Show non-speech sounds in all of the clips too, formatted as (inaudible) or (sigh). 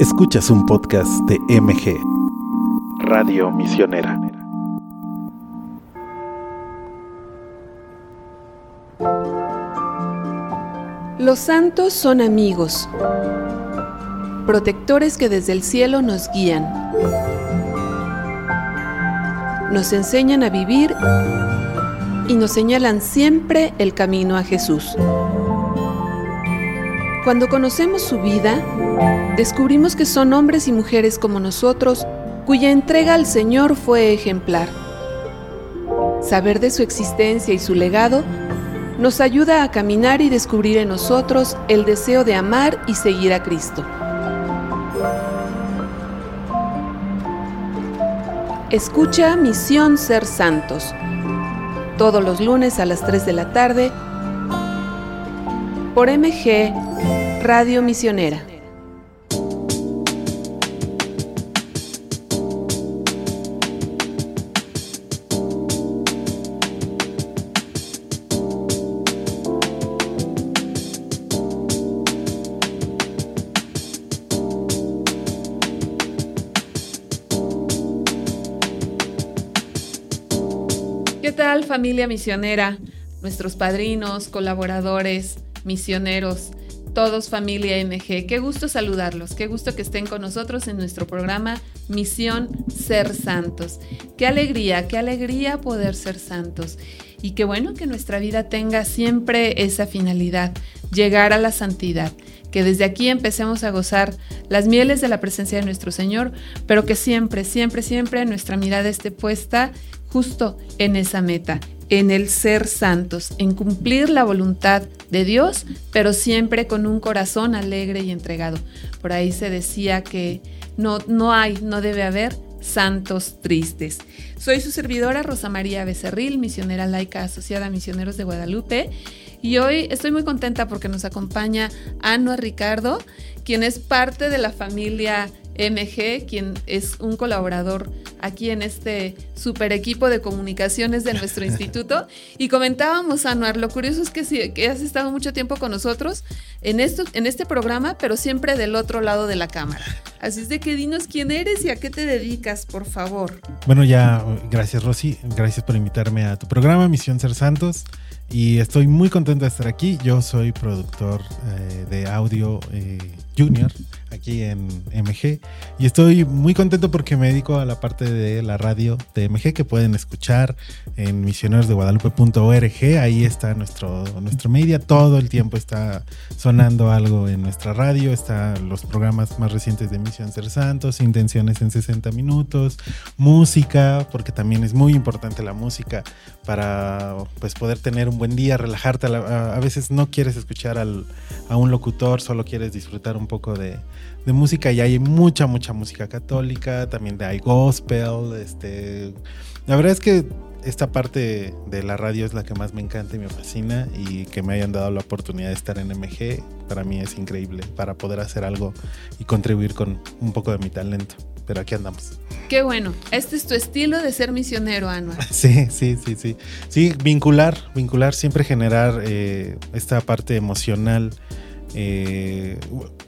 Escuchas un podcast de MG, Radio Misionera. Los santos son amigos, protectores que desde el cielo nos guían, nos enseñan a vivir y nos señalan siempre el camino a Jesús. Cuando conocemos su vida, descubrimos que son hombres y mujeres como nosotros, cuya entrega al Señor fue ejemplar. Saber de su existencia y su legado nos ayuda a caminar y descubrir en nosotros el deseo de amar y seguir a Cristo. Escucha Misión Ser Santos, todos los lunes a las 3 de la tarde, por MG Radio Misionera. ¿Qué tal familia misionera? Nuestros padrinos, colaboradores, misioneros, todos familia MG. Qué gusto saludarlos, qué gusto que estén con nosotros en nuestro programa Misión Ser Santos. Qué alegría, qué alegría poder ser santos. Y qué bueno que nuestra vida tenga siempre esa finalidad, llegar a la santidad. Que desde aquí empecemos a gozar las mieles de la presencia de nuestro Señor, pero que siempre, siempre, siempre nuestra mirada esté puesta justo en esa meta, en el ser santos, en cumplir la voluntad de Dios, pero siempre con un corazón alegre y entregado. Por ahí se decía que no, no hay, no debe haber santos tristes. Soy su servidora Rosa María Becerril, misionera laica asociada a Misioneros de Guadalupe, y hoy estoy muy contenta porque nos acompaña Anua Ricardo, quien es parte de la familia MG, quien es un colaborador aquí en este super equipo de comunicaciones de nuestro (laughs) instituto. Y comentábamos, Anuar, lo curioso es que, sí, que has estado mucho tiempo con nosotros en, esto, en este programa, pero siempre del otro lado de la cámara. Así es de que dinos quién eres y a qué te dedicas, por favor. Bueno, ya, gracias Rosy, gracias por invitarme a tu programa, Misión Ser Santos. Y estoy muy contento de estar aquí. Yo soy productor eh, de audio eh, junior aquí en MG y estoy muy contento porque me dedico a la parte de la radio de MG que pueden escuchar en misionerosdeguadalupe.org. Ahí está nuestro, nuestro media. Todo el tiempo está sonando algo en nuestra radio. Están los programas más recientes de Misión Ser Santos, Intenciones en 60 minutos, música, porque también es muy importante la música para pues, poder tener un buen día, relajarte. A, veces no quieres escuchar al, a un locutor, solo quieres disfrutar un poco de, de música y hay mucha, mucha música católica, también hay gospel, este... La verdad es que esta parte de la radio es la que más me encanta y me fascina y que me hayan dado la oportunidad de estar en MG, para mí es increíble, para poder hacer algo y contribuir con un poco de mi talento. Pero aquí andamos. Qué bueno. Este es tu estilo de ser misionero, Anual. (laughs) Sí, sí, sí, sí. Sí, vincular, vincular, siempre generar eh, esta parte emocional eh,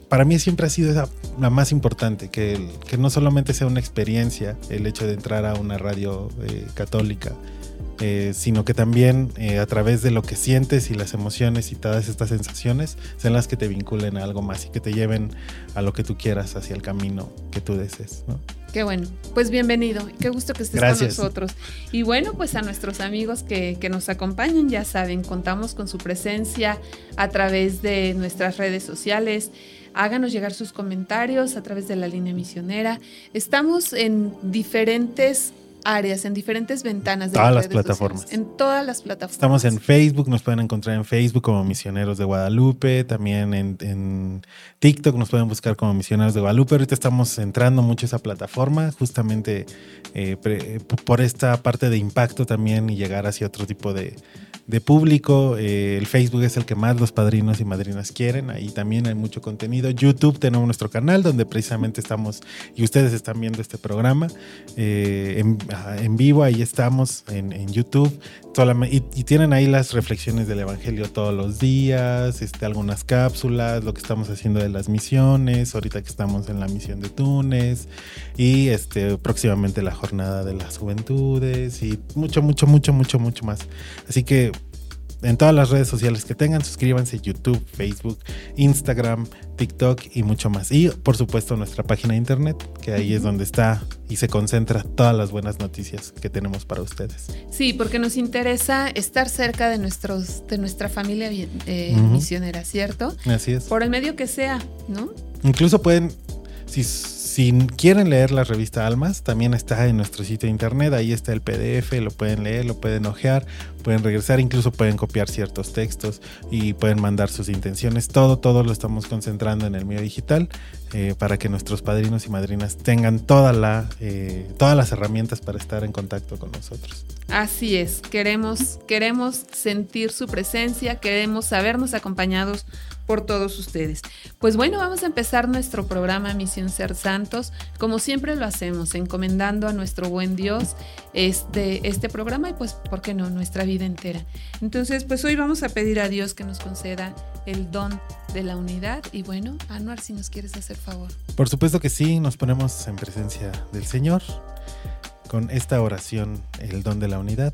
para mí siempre ha sido la más importante, que, que, no solamente sea una experiencia el hecho de entrar a una radio eh, católica, eh, sino que también eh, a través de lo que sientes y las emociones y todas estas sensaciones sean las que te vinculen a algo más y que te lleven a lo que tú quieras hacia el camino que tú desees. ¿no? Qué bueno, pues bienvenido, qué gusto que estés con nosotros. Y bueno, pues a nuestros amigos que, que, nos acompañan, ya saben, contamos con su presencia a través de nuestras redes sociales. Háganos llegar sus comentarios a través de la línea misionera. Estamos en diferentes áreas, en diferentes ventanas de todas las plataformas. Sociales, en todas las plataformas. Estamos en Facebook, nos pueden encontrar en Facebook como Misioneros de Guadalupe, también en, en TikTok nos pueden buscar como Misioneros de Guadalupe. Ahorita estamos entrando mucho a esa plataforma, justamente eh, pre, por esta parte de impacto también y llegar hacia otro tipo de, de público. Eh, el Facebook es el que más los padrinos y madrinas quieren. Ahí también hay mucho contenido. YouTube tenemos nuestro canal donde precisamente estamos y ustedes están viendo este programa. Eh, en, en vivo, ahí estamos en, YouTube. Y, tienen ahí las reflexiones del Evangelio todos los días, este, algunas cápsulas, lo que estamos haciendo de las misiones, ahorita que estamos en la misión de Túnez, y este, próximamente la jornada de las juventudes, y mucho, mucho, mucho, mucho, mucho más. Así que en todas las redes sociales que tengan, suscríbanse YouTube, Facebook, Instagram, TikTok y mucho más. Y por supuesto nuestra página de internet, que ahí es donde está y se concentra todas las buenas noticias que tenemos para ustedes. Sí, porque nos interesa estar cerca de nuestros, de nuestra familia eh, misionera, ¿cierto? Así es. Por el medio que sea, ¿no? Incluso pueden, si si quieren leer la revista Almas, también está en nuestro sitio de internet. Ahí está el PDF, lo pueden leer, lo pueden ojear, pueden regresar, incluso pueden copiar ciertos textos y pueden mandar sus intenciones. Todo, todo lo estamos concentrando en el medio digital eh, para que nuestros padrinos y madrinas tengan toda la, eh, todas las herramientas para estar en contacto con nosotros. Así es, queremos, queremos sentir su presencia, queremos sabernos acompañados por todos ustedes. Pues bueno, vamos a empezar nuestro programa Misión Ser Santos, como siempre lo hacemos, encomendando a nuestro buen Dios este, este programa y pues, ¿por qué no?, nuestra vida entera. Entonces, pues hoy vamos a pedir a Dios que nos conceda el don de la unidad y bueno, Anuar, si nos quieres hacer favor. Por supuesto que sí, nos ponemos en presencia del Señor con esta oración, el don de la unidad.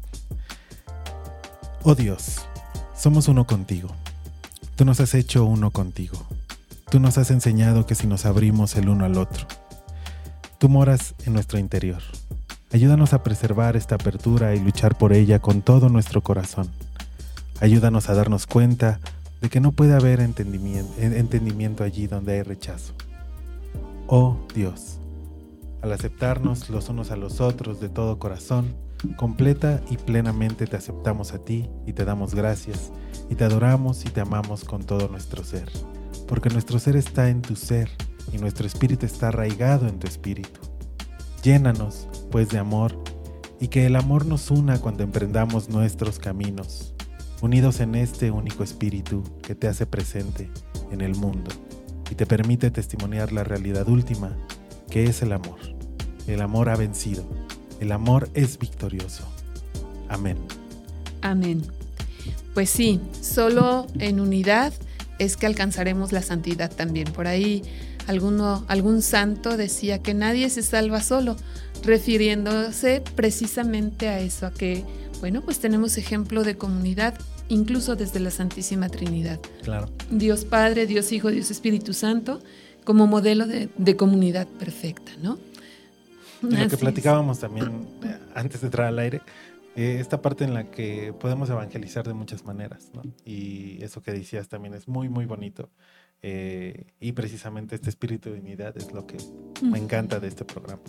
Oh Dios, somos uno contigo Tú nos has hecho uno contigo. Tú nos has enseñado que si nos abrimos el uno al otro, tú moras en nuestro interior. Ayúdanos a preservar esta apertura y luchar por ella con todo nuestro corazón. Ayúdanos a darnos cuenta de que no puede haber entendimiento, allí donde hay rechazo. Oh Dios, al aceptarnos los unos a los otros de todo corazón, completa y plenamente te aceptamos a ti y te damos gracias y te adoramos y te amamos con todo nuestro ser, porque nuestro ser está en tu ser y nuestro espíritu está arraigado en tu espíritu. Llénanos, pues, de amor y que el amor nos una cuando emprendamos nuestros caminos, unidos en este único espíritu que te hace presente en el mundo y te permite testimoniar la realidad última, que es el amor. El amor ha vencido, el amor es victorioso. Amén. Amén. Pues sí, solo en unidad es que alcanzaremos la santidad también. Por ahí alguno, algún santo decía que nadie se salva solo, refiriéndose precisamente a eso, a que, bueno, pues tenemos ejemplo de comunidad incluso desde la Santísima Trinidad. Claro. Dios Padre, Dios Hijo, Dios Espíritu Santo, como modelo de, comunidad perfecta, ¿no? lo que platicábamos también eh, antes de entrar al aire, eh, esta parte en la que podemos evangelizar de muchas maneras, ¿no? Y eso que decías también es muy, muy bonito. Eh, y precisamente este espíritu de unidad es lo que me encanta de este programa.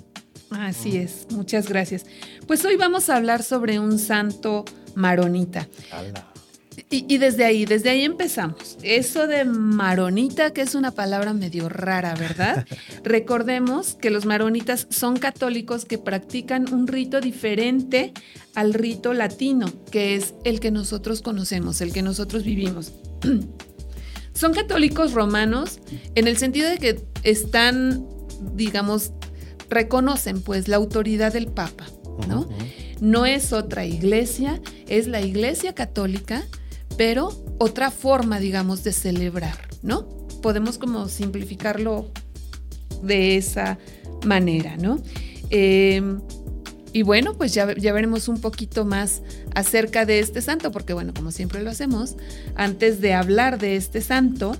Así es, muchas gracias. Pues hoy vamos a hablar sobre un santo maronita. Y, desde ahí, desde ahí empezamos. Eso de maronita, que es una palabra medio rara, ¿verdad? (laughs) Recordemos que los maronitas son católicos que practican un rito diferente al rito latino, que es el que nosotros conocemos, el que nosotros vivimos. (clears throat) son católicos romanos en el sentido de que están, digamos, reconocen pues la autoridad del Papa, ¿no? No es otra iglesia, es la iglesia católica pero otra forma, digamos, de celebrar, ¿no? Podemos como simplificarlo de esa manera, ¿no? Em, y bueno, pues ya, ya, veremos un poquito más acerca de este santo, porque bueno, como siempre lo hacemos, antes de hablar de este santo,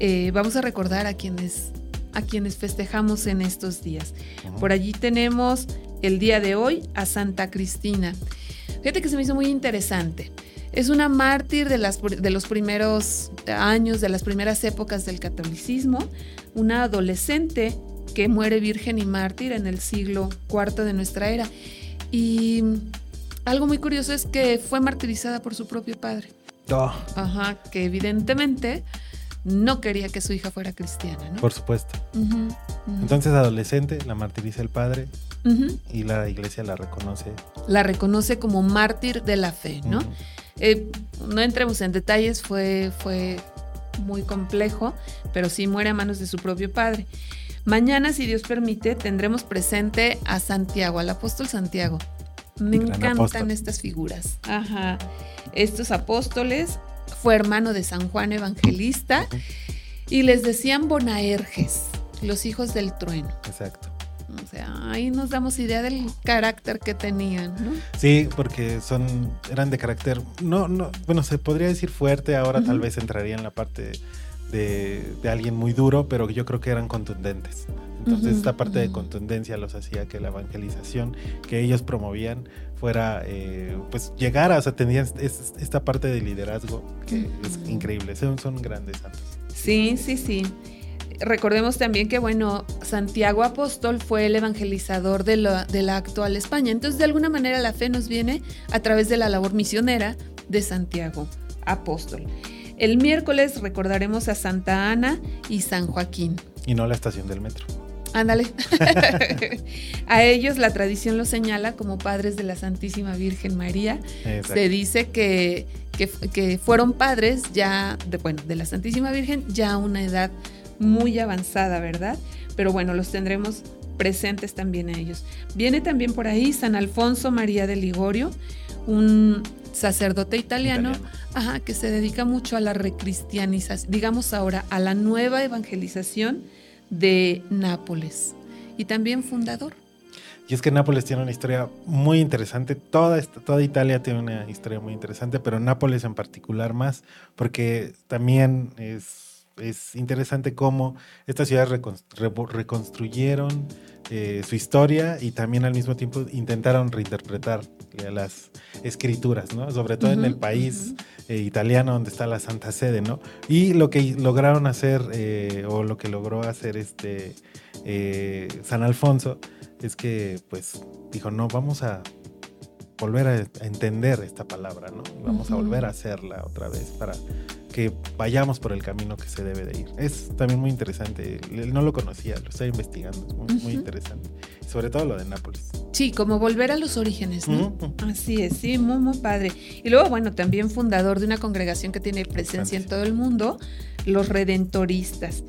eh, vamos a recordar a quienes, a quienes festejamos en estos días. Por allí tenemos el día de hoy a Santa Cristina. Fíjate que se me hizo muy interesante. Es una mártir de, las, de los primeros años, de las primeras épocas del catolicismo, una adolescente que muere virgen y mártir en el siglo IV de nuestra era. Y algo muy curioso es que fue martirizada por su propio padre. Oh. Ajá, que evidentemente no quería que su hija fuera cristiana, ¿no? Por supuesto. Entonces, adolescente, la martiriza el padre y la iglesia la reconoce. La reconoce como mártir de la fe, ¿no? Eh, no entremos en detalles, fue, fue muy complejo, pero sí muere a manos de su propio padre. Mañana, si Dios permite, tendremos presente a Santiago, al apóstol Santiago. Me encantan estas figuras. Ajá. Estos apóstoles fue hermano de San Juan Evangelista y les decían Bonaerges, los hijos del trueno. Exacto. O sea, ahí nos damos idea del carácter que tenían, ¿no? Sí, porque son, eran de carácter, no, no, bueno, se podría decir fuerte, ahora tal vez entraría en la parte de, alguien muy duro, pero yo creo que eran contundentes. Entonces esta parte de contundencia los hacía que la evangelización que ellos promovían fuera, eh, pues llegara, o sea, tenían esta parte de liderazgo que es increíble, son, son grandes santos. Sí, sí, sí recordemos también que, bueno, Santiago Apóstol fue el evangelizador de la, de la, actual España. Entonces, de alguna manera, la fe nos viene a través de la labor misionera de Santiago Apóstol. El miércoles recordaremos a Santa Ana y San Joaquín. Y no la estación del metro. Ándale. (laughs) (laughs) a ellos la tradición los señala como padres de la Santísima Virgen María. Se dice que, que, que, fueron padres ya, de, bueno, de la Santísima Virgen ya a una edad muy avanzada, ¿verdad? Pero bueno, los tendremos presentes también a ellos. Viene también por ahí San Alfonso María de Ligorio, un sacerdote italiano, Ajá, que se dedica mucho a la recristianización, digamos ahora, a la nueva evangelización de Nápoles y también fundador. Y es que Nápoles tiene una historia muy interesante, toda, toda Italia tiene una historia muy interesante, pero Nápoles en particular más, porque también es es interesante cómo estas ciudades reconstruyeron eh, su historia y también al mismo tiempo intentaron reinterpretar eh, las escrituras, ¿no? Sobre todo en el país eh, italiano donde está la Santa Sede, ¿no? Y lo que lograron hacer, o lo que logró hacer este San Alfonso, es que pues dijo, no, vamos a volver a, entender esta palabra, ¿no? Vamos a volver a hacerla otra vez para que vayamos por el camino que se debe de ir. Es también muy interesante. No lo conocía, lo estoy investigando. Es muy, interesante. Sobre todo lo de Nápoles. Sí, como volver a los orígenes, ¿no? Así es, sí, muy, muy padre. Y luego, bueno, también fundador de una congregación que tiene presencia en todo el mundo, los Redentoristas.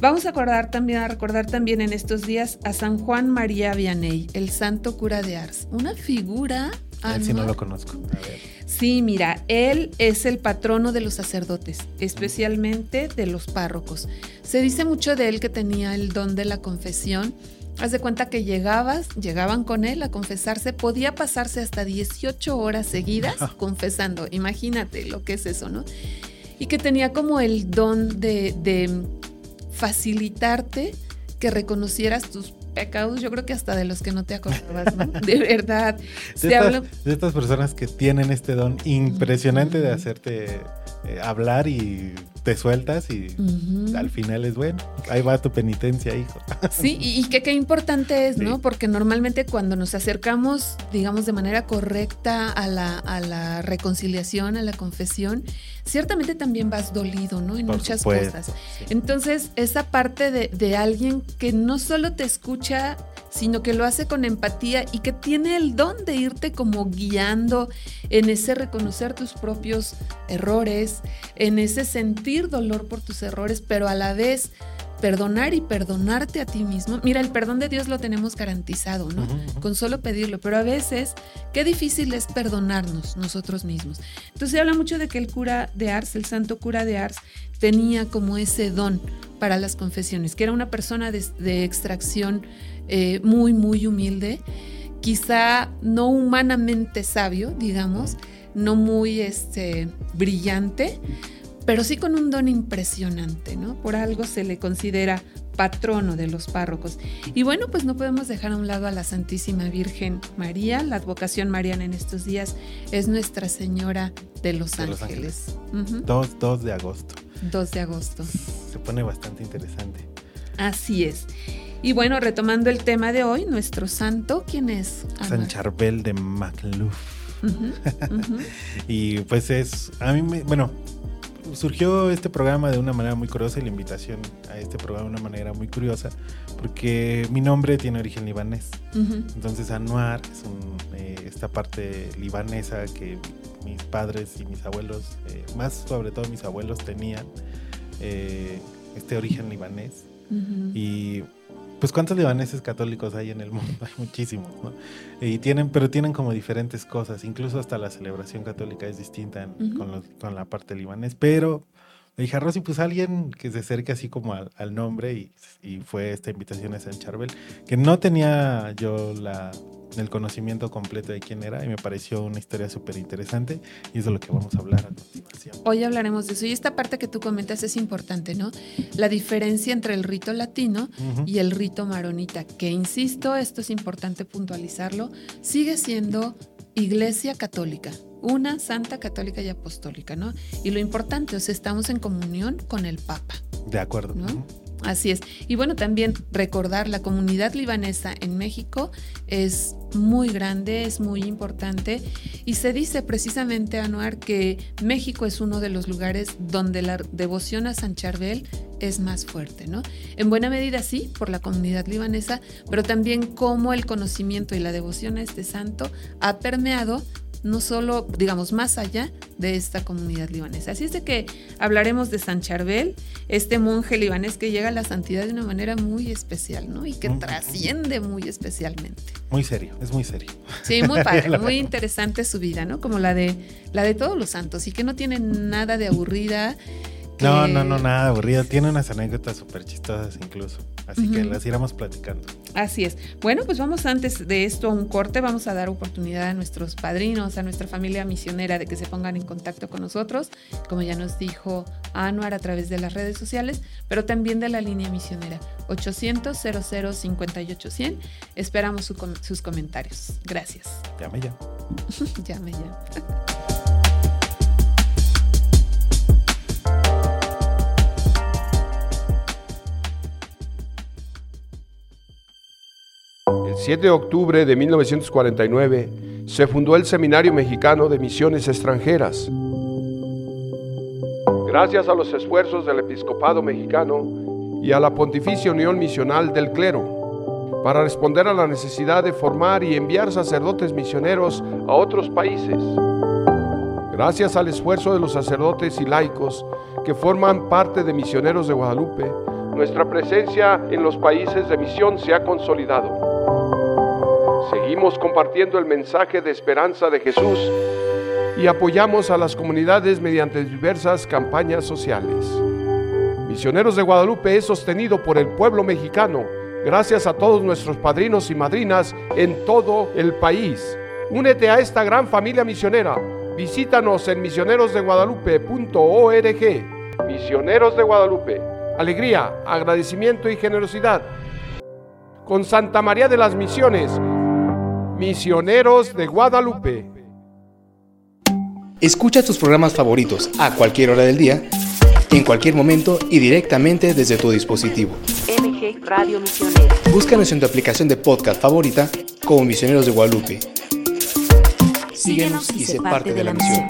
Vamos a acordar también, a recordar también en estos días a San Juan María Vianney, el santo cura de Ars. Una figura. A ver si no lo conozco. A ver. Sí, mira, él es el patrono de los sacerdotes, especialmente de los párrocos. Se dice mucho de él que tenía el don de la confesión. Haz de cuenta que llegabas, llegaban con él a confesarse, podía pasarse hasta 18 horas seguidas confesando. Imagínate lo que es eso, ¿no? Y que tenía como el don de, de facilitarte que reconocieras tus pecados, yo creo que hasta de los que no te acordabas, ¿no? (laughs) De verdad. De, estas, personas que tienen este don impresionante de hacerte eh, hablar y te sueltas y al final es bueno. Ahí va tu penitencia, hijo. (laughs) Sí, y, que qué importante es, ¿no? Porque normalmente cuando nos acercamos, digamos, de manera correcta a la, a la reconciliación, a la confesión, ciertamente también vas dolido, ¿no? En muchas cosas. Entonces, esa parte de, de alguien que no solo te escucha, sino que lo hace con empatía y que tiene el don de irte como guiando en ese reconocer tus propios errores, en ese sentir dolor por tus errores, pero a la vez perdonar y perdonarte a ti mismo. Mira, el perdón de Dios lo tenemos garantizado, ¿no? Con solo pedirlo, pero a veces qué difícil es perdonarnos nosotros mismos. Entonces se habla mucho de que el cura de Ars, el santo cura de Ars, tenía como ese don para las confesiones, que era una persona de, extracción eh, muy, muy humilde, quizá no humanamente sabio, digamos, no muy este, brillante, pero sí con un don impresionante, ¿no? Por algo se le considera patrono de los párrocos. Y bueno, pues no podemos dejar a un lado a la Santísima Virgen María. La advocación mariana en estos días es Nuestra Señora de los Ángeles. 2, de agosto. 2 de agosto. Se pone bastante interesante. Así es. Y bueno, retomando el tema de hoy, nuestro santo, ¿quién es? San Charbel de Macluf. (laughs) y pues es, a mí me, bueno, surgió este programa de una manera muy curiosa y la invitación a este programa de una manera muy curiosa, porque mi nombre tiene origen libanés. Entonces, Anuar es eh, esta parte libanesa que mis padres y mis abuelos, eh, más sobre todo mis abuelos, tenían eh, este origen libanés. Y pues cuántos libaneses católicos hay en el mundo, (laughs) hay muchísimos, ¿no? Y tienen, pero tienen como diferentes cosas, incluso hasta la celebración católica es distinta con, con, la parte libanés, pero me dije, Rosy, pues alguien que se acerque así como al, al nombre y, y, fue esta invitación a San Charbel, que no tenía yo la, el conocimiento completo de quién era y me pareció una historia súper interesante y es lo que vamos a hablar a continuación. Hoy hablaremos de eso y esta parte que tú comentas es importante, ¿no? La diferencia entre el rito latino y el rito maronita, que insisto, esto es importante puntualizarlo, sigue siendo iglesia católica, una santa católica y apostólica, ¿no? Y lo importante, es estamos en comunión con el Papa. De acuerdo. ¿no? Así es. Y bueno, también recordar, la comunidad libanesa en México es muy grande, es muy importante y se dice precisamente, Anuar, que México es uno de los lugares donde la devoción a San Charbel es más fuerte, ¿no? En buena medida sí, por la comunidad libanesa, pero también como el conocimiento y la devoción a este santo ha permeado no solo, digamos, más allá de esta comunidad libanesa. Así es de que hablaremos de San Charbel, este monje libanés que llega a la santidad de una manera muy especial, ¿no? Y que trasciende muy especialmente. Muy serio, es muy serio. Sí, muy (laughs) padre, muy interesante su vida, ¿no? Como la de, la de todos los santos y que no tiene nada de aburrida. No, no, no, nada aburrida. Tiene unas anécdotas súper chistosas incluso. Así que las iremos platicando. Así es. Bueno, pues vamos antes de esto a un corte. Vamos a dar oportunidad a nuestros padrinos, a nuestra familia misionera de que se pongan en contacto con nosotros, como ya nos dijo Anuar a través de las redes sociales, pero también de la línea misionera 800 00 58 100. Esperamos sus comentarios. Gracias. Llame ya. (laughs) Llame ya. 7 de octubre de 1949 se fundó el Seminario Mexicano de Misiones Extranjeras. Gracias a los esfuerzos del episcopado mexicano y a la Pontificia Unión Misional del Clero, para responder a la necesidad de formar y enviar sacerdotes misioneros a otros países. Gracias al esfuerzo de los sacerdotes y laicos que forman parte de Misioneros de Guadalupe, nuestra presencia en los países de misión se ha consolidado. Seguimos compartiendo el mensaje de esperanza de Jesús y apoyamos a las comunidades mediante diversas campañas sociales. Misioneros de Guadalupe es sostenido por el pueblo mexicano gracias a todos nuestros padrinos y madrinas en todo el país. Únete a esta gran familia misionera. Visítanos en misionerosdeguadalupe.org. Misioneros de Guadalupe. Alegría, agradecimiento y generosidad. Con Santa María de las Misiones Misioneros de Guadalupe. Escucha tus programas favoritos a cualquier hora del día, en cualquier momento y directamente desde tu dispositivo. MG Radio Misionero. Búscanos en tu aplicación de podcast favorita como Misioneros de Guadalupe. Síguenos y sé parte de la misión.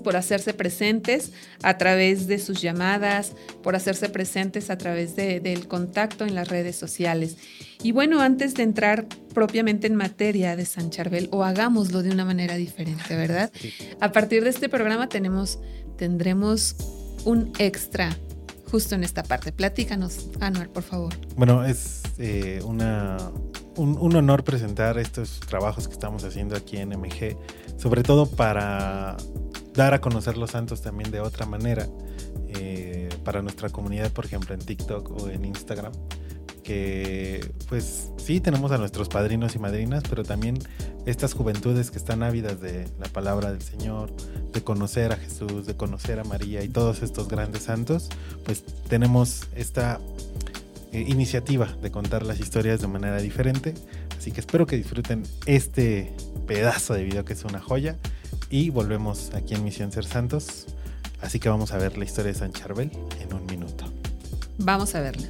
Por hacerse presentes a través de sus llamadas, por hacerse presentes a través del contacto en las redes sociales. Y bueno, antes de entrar propiamente en materia de San Charbel, o hagámoslo de una manera diferente, ¿verdad? A partir de este programa tenemos, tendremos un extra justo en esta parte. Platícanos, Anuar, por favor. Bueno, es eh, una, un, un, honor presentar estos trabajos que estamos haciendo aquí en MG, sobre todo para dar a conocer los santos también de otra manera eh, para nuestra comunidad, por ejemplo, en TikTok o en Instagram. Que pues sí tenemos a nuestros padrinos y madrinas, pero también estas juventudes que están ávidas de la palabra del Señor, de conocer a Jesús, de conocer a María y todos estos grandes santos, pues tenemos esta eh, iniciativa de contar las historias de manera diferente. Así que espero que disfruten este pedazo de video que es una joya y volvemos aquí en Misión Ser Santos. Así que vamos a ver la historia de San Charbel en un minuto. Vamos a verla.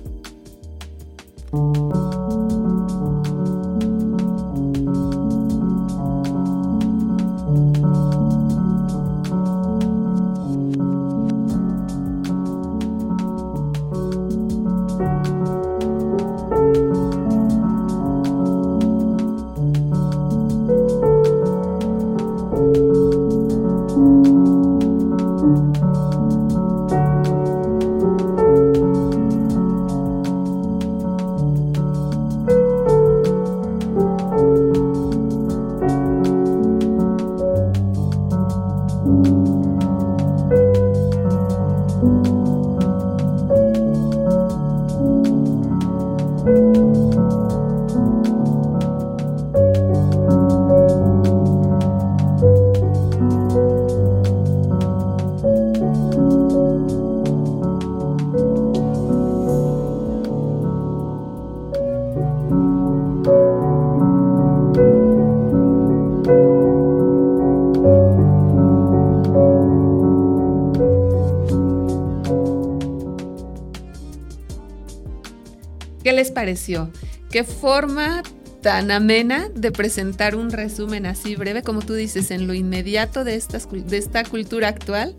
Pareció? ¿Qué forma tan amena de presentar un resumen así breve, como tú dices, en lo inmediato de, estas, de esta cultura actual?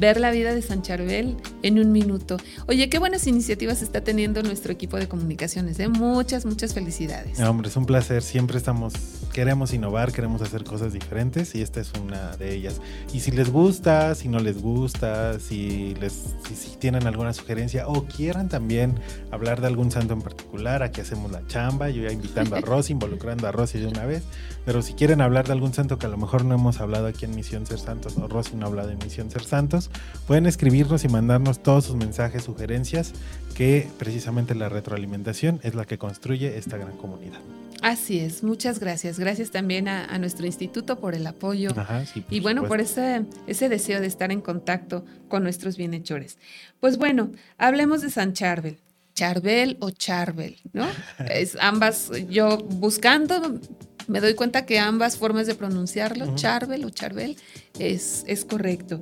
ver la vida de San Charbel en un minuto. Oye, qué buenas iniciativas está teniendo nuestro equipo de comunicaciones. ¿eh? Muchas, muchas felicidades. Hombre, es un placer. Siempre estamos, queremos innovar, queremos hacer cosas diferentes y esta es una de ellas. Y si les gusta, si no les gusta, si, les, si, si tienen alguna sugerencia o quieran también hablar de algún santo en particular, aquí hacemos la chamba. Yo ya invitando a (laughs) Rosy, involucrando a Rosy de una vez. Pero si quieren hablar de algún santo que a lo mejor no hemos hablado aquí en Misión Ser Santos o Rosy no ha hablado en Misión Ser Santos, pueden escribirnos y mandarnos todos sus mensajes, sugerencias, que precisamente la retroalimentación es la que construye esta gran comunidad. Así es, muchas gracias. Gracias también a, a nuestro instituto por el apoyo Ajá, sí, por y bueno, por ese, ese deseo de estar en contacto con nuestros bienhechores. Pues bueno, hablemos de San Charbel. Charbel o Charbel, ¿no? (laughs) Es ambas, yo buscando, me doy cuenta que ambas formas de pronunciarlo, Ujú. Charbel o Charbel, es, es correcto.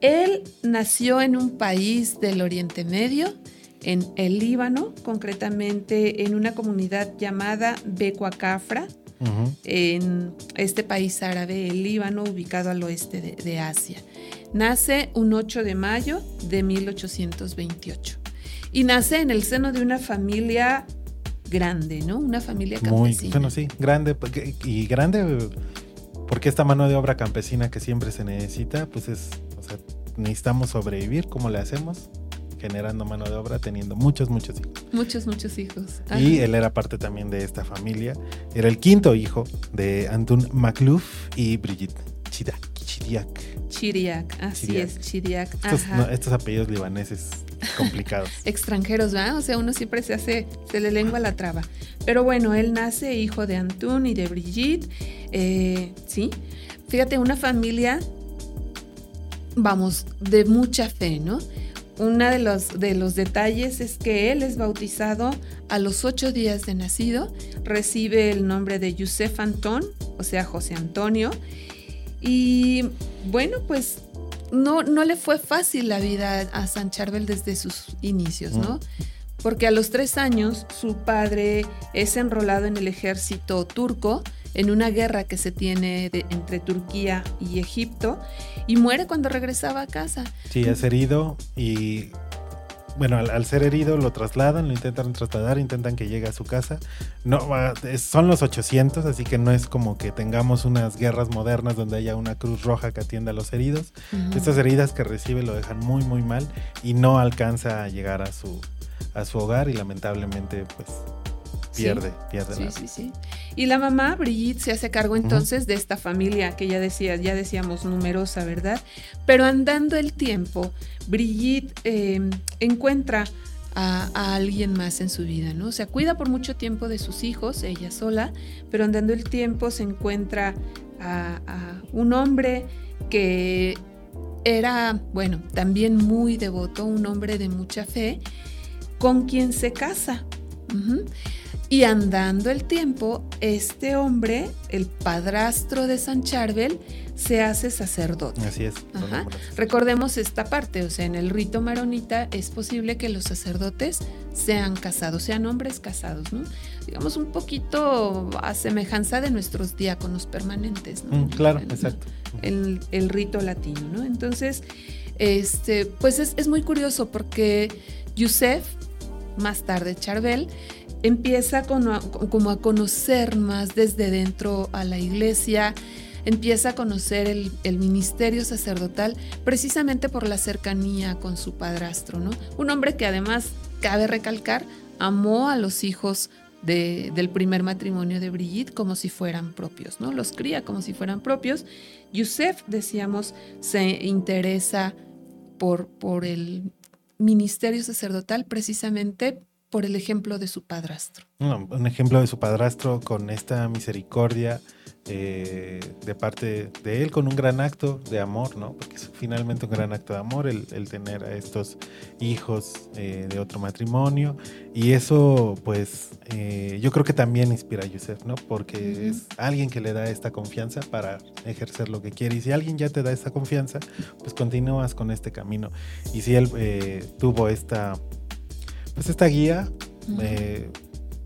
Él nació en un país del Oriente Medio, en el Líbano, concretamente en una comunidad llamada Becuacafra, En este país árabe, el Líbano, ubicado al oeste de, de Asia. Nace un 8 de mayo de 1828 y nace en el seno de una familia grande, ¿no? Una familia Muy, campesina. bueno, sí, grande. Y grande porque esta mano de obra campesina que siempre se necesita, pues es, o sea, necesitamos sobrevivir. ¿Cómo le hacemos? Generando mano de obra, teniendo muchos, muchos hijos. Muchos, muchos hijos. Y él era parte también de esta familia. Era el quinto hijo de Antun Makluf y Brigitte Chidak. Chidiak. Chiriac, así es, Chiriac. Estos, ajá. no, estos apellidos libaneses complicados. (laughs) extranjeros, ¿verdad? O sea, uno siempre se hace, se le lengua la traba. Pero bueno, él nace hijo de Antún y de Brigitte, eh, ¿sí? Fíjate, una familia, vamos, de mucha fe, ¿no? Uno de los, de los detalles es que él es bautizado a los ocho días de nacido, recibe el nombre de Yusef Antón, o sea, José Antonio, y bueno, pues no, no le fue fácil la vida a San Charbel desde sus inicios, ¿no? Porque a los tres años su padre es enrolado en el ejército turco en una guerra que se tiene de- entre Turquía y Egipto y muere cuando regresaba a casa. Sí, es herido y bueno, al, al ser herido lo trasladan, lo intentan trasladar, intentan que llegue a su casa. No, son los 800, así que no es como que tengamos unas guerras modernas donde haya una cruz roja que atienda a los heridos. Estas heridas que recibe lo dejan muy muy mal y no alcanza a llegar a su a su hogar y lamentablemente pues. Pierde, pierde Sí, la sí, sí. Y la mamá, Brigitte, se hace cargo entonces de esta familia que ya decía, ya decíamos numerosa, ¿verdad? Pero andando el tiempo, Brigitte eh, encuentra a, a alguien más en su vida, ¿no? O sea, cuida por mucho tiempo de sus hijos, ella sola, pero andando el tiempo se encuentra a, a un hombre que era, bueno, también muy devoto, un hombre de mucha fe, con quien se casa. Ujú. Y andando el tiempo, este hombre, el padrastro de San Charbel, se hace sacerdote. Así es. Ajá. Recordemos esta parte, o sea, en el rito maronita es posible que los sacerdotes sean casados, sean hombres casados, ¿no? Digamos un poquito a semejanza de nuestros diáconos permanentes, ¿no? Mm, claro, exacto. el, el rito latino, ¿no? Entonces, este, pues es, es muy curioso porque Yusef, más tarde Charbel, empieza a- como a conocer más desde dentro a la iglesia, empieza a conocer el, ministerio sacerdotal precisamente por la cercanía con su padrastro, ¿no? Un hombre que además, cabe recalcar, amó a los hijos de- del primer matrimonio de Brigitte como si fueran propios, ¿no? Los cría como si fueran propios. Yusef, decíamos, se interesa por, por el ministerio sacerdotal precisamente por el ejemplo de su padrastro. No, un ejemplo de su padrastro con esta misericordia eh, de parte de él, con un gran acto de amor, ¿no? Porque es finalmente un gran acto de amor el, el tener a estos hijos eh, de otro matrimonio. Y eso, pues, eh, yo creo que también inspira a Yusef, ¿no? Porque Ujú. es alguien que le da esta confianza para ejercer lo que quiere. Y si alguien ya te da esta confianza, pues continúas con este camino. Y si él eh, tuvo esta, pues, esta guía, eh,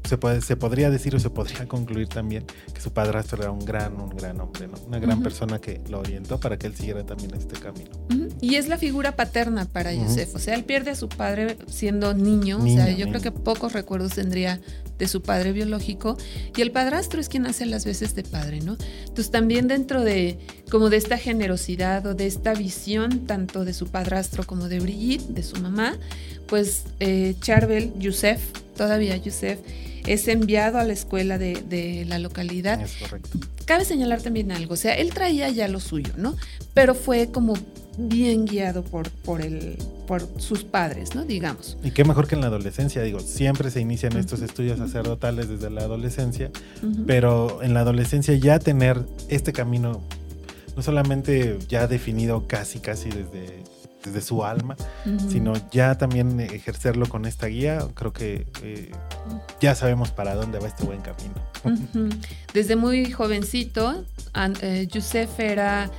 se, puede, se podría decir o se podría (laughs) concluir también que su padrastro era un gran, un gran hombre, ¿no? Una gran persona que lo orientó para que él siguiera también este camino. Y es la figura paterna para Ujú. Yusef. O sea, él pierde a su padre siendo niño. o sea, yo niño. creo que pocos recuerdos tendría de su padre biológico. Y el padrastro es quien hace las veces de padre, ¿no? Entonces también dentro de como de esta generosidad o de esta visión tanto de su padrastro como de Brigitte, de su mamá, pues eh, Charbel, Yusef, todavía Yusef, es enviado a la escuela de, de la localidad Es correcto. cabe señalar también algo, o sea, él traía ya lo suyo, ¿no? Pero fue como bien guiado por, por, el, por sus padres, ¿no? Digamos. Y qué mejor que en la adolescencia, digo, siempre se inician estos estudios sacerdotales desde la adolescencia, pero en la adolescencia ya tener este camino, no solamente ya definido casi, casi desde, desde su alma, sino ya también ejercerlo con esta guía, creo que eh, ya sabemos para dónde va este buen camino. Desde muy jovencito, an- eh, Yusef era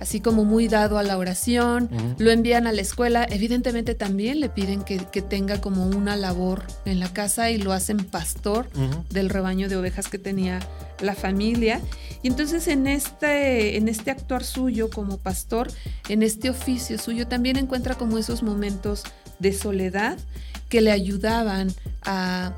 así como muy dado a la oración, lo envían a la escuela, evidentemente también le piden que, que tenga como una labor en la casa y lo hacen pastor del rebaño de ovejas que tenía la familia. Y entonces en este, en este actuar suyo como pastor, en este oficio suyo, también encuentra como esos momentos de soledad que le ayudaban a,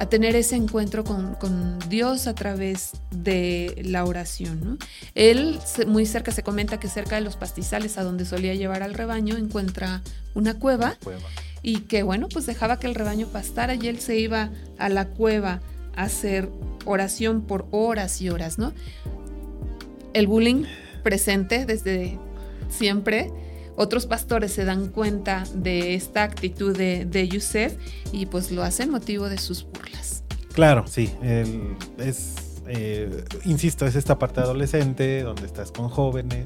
a tener ese encuentro con, con Dios a través de la oración. ¿no? Él, muy cerca, se comenta que cerca de los pastizales a donde solía llevar al rebaño, encuentra una cueva Cueva. y que bueno, pues dejaba que el rebaño pastara y él se iba a la cueva a hacer oración por horas y horas, ¿no? El bullying presente desde siempre. Otros pastores se dan cuenta de esta actitud de, de Yusef y pues lo hacen motivo de sus burlas. Claro, sí. es, eh, insisto, es esta parte adolescente donde estás con jóvenes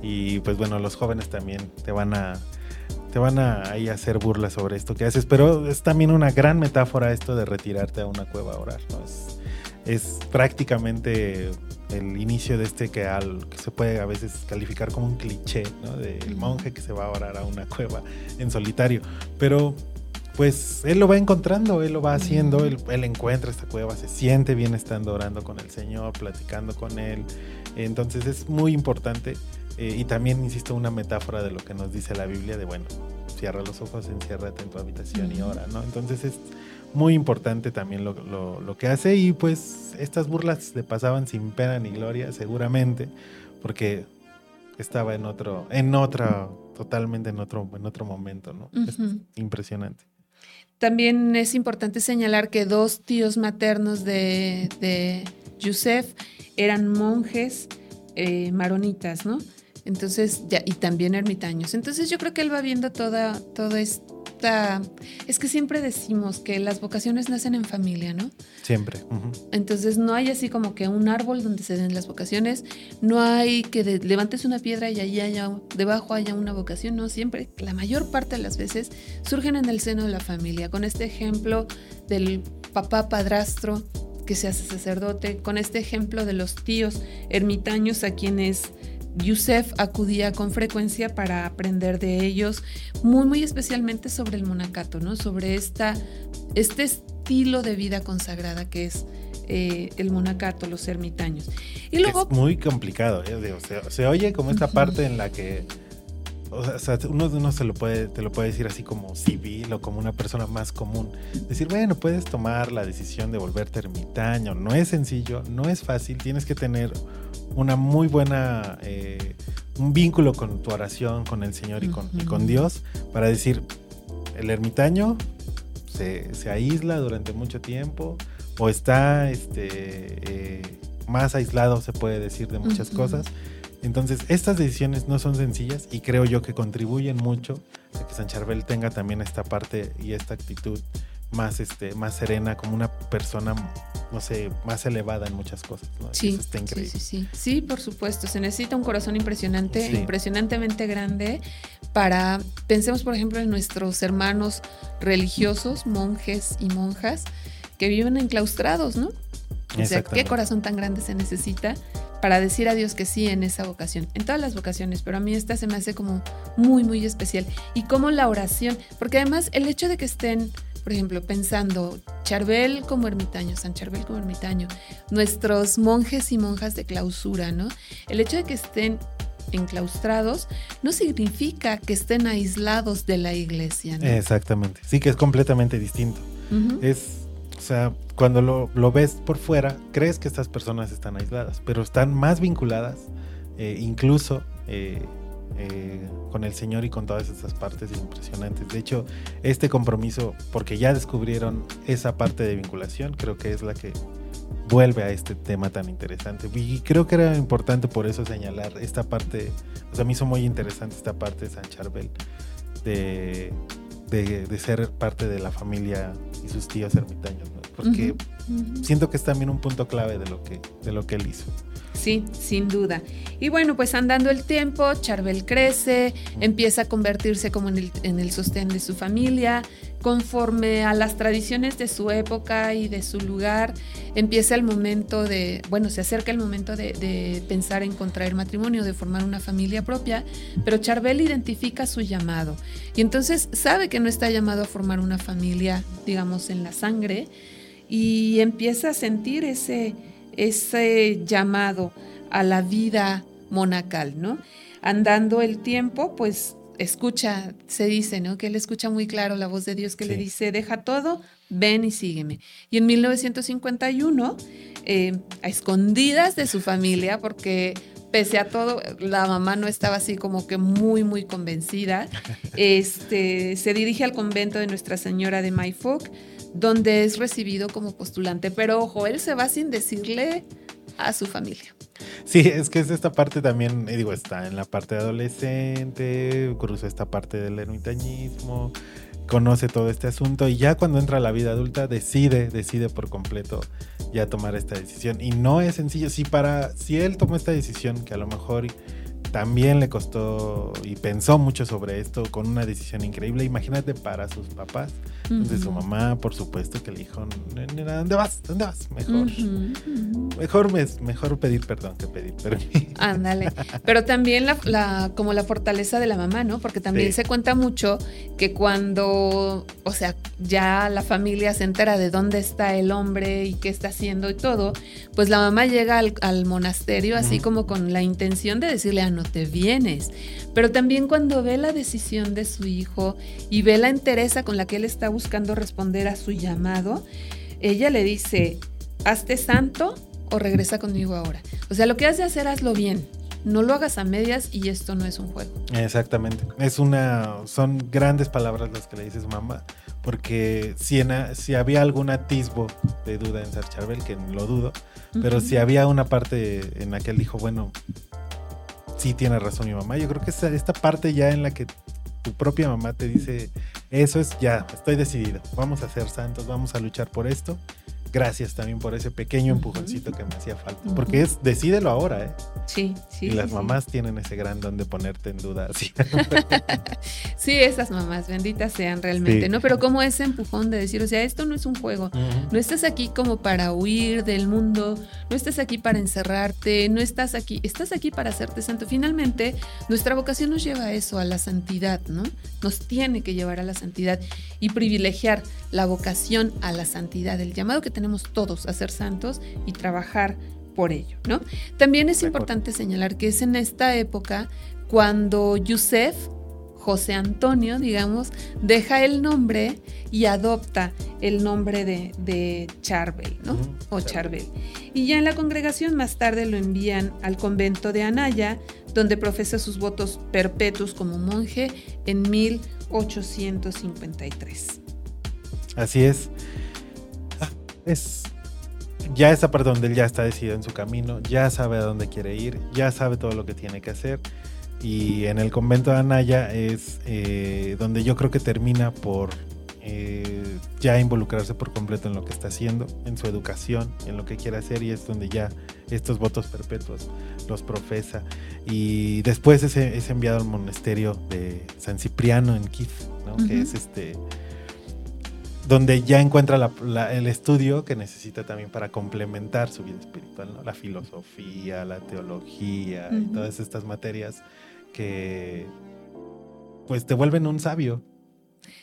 y pues bueno, los jóvenes también te van a te van a ahí hacer burlas sobre esto que haces, pero es también una gran metáfora esto de retirarte a una cueva a orar, es prácticamente el inicio de este que, al, que se puede a veces calificar como un cliché, ¿no? Del monje que se va a orar a una cueva en solitario. Pero pues él lo va encontrando, él lo va haciendo, él, él encuentra esta cueva, se siente bien estando orando con el Señor, platicando con él. Entonces es muy importante eh, y también, insisto, una metáfora de lo que nos dice la Biblia de, bueno, cierra los ojos, enciérrate en tu habitación y ora, ¿no? Entonces es muy importante también lo, lo- lo que hace y pues estas burlas le pasaban sin pena ni gloria, seguramente, porque estaba en otro, en otra, totalmente en otro, en otro momento, ¿no? Es impresionante. También es importante señalar que dos tíos maternos de, de Yusef eran monjes eh, maronitas, ¿no? Entonces, ya, y también ermitaños. Entonces yo creo que él va viendo toda, toda Es que siempre decimos que las vocaciones nacen en familia, ¿no? Siempre. Entonces no hay así como que un árbol donde se den las vocaciones, no hay que de- levantes una piedra y allí haya, debajo haya una vocación, no, siempre, la mayor parte de las veces surgen en el seno de la familia, con este ejemplo del papá padrastro que se hace sacerdote, con este ejemplo de los tíos ermitaños a quienes Yusef acudía con frecuencia para aprender de ellos, muy, muy especialmente sobre el monacato, ¿no? Sobre esta, este estilo de vida consagrada que es eh, el monacato, los ermitaños. Y luego, es muy complicado, ¿eh? Digo, se, se oye como esta parte en la que o sea, uno, uno se lo puede, te lo puede decir así como civil o como una persona más común. Decir, bueno, puedes tomar la decisión de volverte ermitaño. No es sencillo, no es fácil. Tienes que tener una muy buena, eh, un vínculo con tu oración, con el Señor y con, y con Ujú. Dios para decir, el ermitaño se, se aísla durante mucho tiempo, o está este, eh, más aislado, se puede decir, de muchas cosas. Entonces, estas decisiones no son sencillas y creo yo que contribuyen mucho a que San Charbel tenga también esta parte y esta actitud más, este, más serena, como una persona, no sé, más elevada en muchas cosas. ¿no? Sí, Eso está sí, sí, sí. Sí, por supuesto. Se necesita un corazón impresionante, Sí. impresionantemente grande para, pensemos por ejemplo en nuestros hermanos religiosos, monjes y monjas, que viven enclaustrados, ¿no? O sea, ¿qué corazón tan grande se necesita para decir a Dios que sí en esa vocación? En todas las vocaciones, pero a mí esta se me hace como muy, muy especial. Y como la oración, porque además el hecho de que estén, por ejemplo, pensando Charbel como ermitaño, San Charbel como ermitaño, nuestros monjes y monjas de clausura, ¿no? El hecho de que estén enclaustrados no significa que estén aislados de la iglesia, ¿no? Exactamente. Sí, que es completamente distinto. Ujú. Es, sea, cuando lo, lo ves por fuera, crees que estas personas están aisladas, pero están más vinculadas, eh, incluso eh, eh, con el Señor y con todas estas partes impresionantes. De hecho, este compromiso, porque ya descubrieron esa parte de vinculación, creo que es la que vuelve a este tema tan interesante. Y creo que era importante por eso señalar esta parte, o sea, me hizo muy interesante esta parte de San Charbel, de, de, de ser parte de la familia y sus tíos ermitaños, ¿no? porque Siento que es también un punto clave de lo que, de lo que él hizo. Sí, sin duda. Y bueno, pues andando el tiempo, Charbel crece, empieza a convertirse como en el, en el sostén de su familia, conforme a las tradiciones de su época y de su lugar, empieza el momento de, bueno, se acerca el momento de, de pensar en contraer matrimonio, de formar una familia propia, pero Charbel identifica su llamado y entonces sabe que no está llamado a formar una familia, digamos, en la sangre y empieza a sentir ese ese llamado a la vida monacal, ¿no? Andando el tiempo, pues escucha, se dice, ¿no? Que él escucha muy claro la voz de Dios que le dice, deja todo, ven y sígueme. Y en 1951, eh, a escondidas de su familia, porque pese a todo, la mamá no estaba así como que muy, muy convencida, (laughs) este, se dirige al convento de Nuestra Señora de Mayfoc, donde es recibido como postulante. Pero ojo, él se va sin decirle a su familia. Sí, es que es esta parte también, eh, digo, está en la parte adolescente, cruza esta parte del ermitañismo, conoce todo este asunto y ya cuando entra a la vida adulta decide, decide por completo ya tomar esta decisión. Y no es sencillo, si para, si él tomó esta decisión, que a lo mejor también le costó y pensó mucho sobre esto con una decisión increíble, imagínate para sus papás. Entonces su mamá, por supuesto, que le dijo, "Nena, ¿dónde vas? ¿Dónde vas? Mejor. Mejor, me, mejor pedir perdón que pedir permiso. Ándale. Pero también la, la- como la fortaleza de la mamá, ¿no? Porque también Sí. se cuenta mucho que cuando, o sea, ya la familia se entera de dónde está el hombre y qué está haciendo y todo, pues la mamá llega al, al monasterio así como con la intención de decirle, ah, no te vienes. Pero también cuando ve la decisión de su hijo y ve la entereza con la que él está buscando responder a su llamado, ella le dice, hazte santo o regresa conmigo ahora. O sea, lo que has de hacer, hazlo bien. No lo hagas a medias y esto no es un juego. Exactamente. Es una, son grandes palabras las que le dice su mamá, porque si, en si había algún atisbo de duda en Sar Charbel, que lo dudo, pero si había una parte en la que él dijo, bueno, sí tiene razón mi mamá, yo creo que esa- esta parte ya en la que tu propia mamá te dice, eso es ya, estoy decidido, vamos a ser santos, vamos a luchar por esto. Gracias también por ese pequeño empujoncito que me hacía falta. Porque es, decídelo ahora, ¿eh? Sí, sí. y las sí, sí. mamás tienen ese gran don de ponerte en duda. así. (laughs) Sí, esas mamás, benditas sean realmente, Sí. ¿no? Pero como ese empujón de decir, o sea, esto no es un juego. No estás aquí como para huir del mundo, no estás aquí para encerrarte, no estás aquí, estás aquí para hacerte santo. Finalmente, nuestra vocación nos lleva a eso, a la santidad, ¿no? Nos tiene que llevar a la santidad y privilegiar la vocación a la santidad, el llamado que tenemos todos a ser santos y trabajar por ello, ¿no? También es importante señalar que es en esta época cuando Yusef, José Antonio, digamos, deja el nombre y adopta el nombre de, de Charbel, ¿no? O. Charbel. Y ya en la congregación más tarde lo envían al convento de Anaya, donde profesa sus votos perpetuos como monje en 1853. Así es. Es ya esa parte donde él ya está decidido en su camino, ya sabe a dónde quiere ir, ya sabe todo lo que tiene que hacer. Y en el convento de Anaya es eh, donde yo creo que termina por eh, ya involucrarse por completo en lo que está haciendo, en su educación, en lo que quiere hacer y es donde ya estos votos perpetuos los profesa. Y después es, es enviado al monasterio de San Cipriano en Kiev, ¿no? que es este donde ya encuentra la- la- el estudio que necesita también para complementar su vida espiritual, ¿no? la filosofía, la teología y todas estas materias que pues te vuelven un sabio,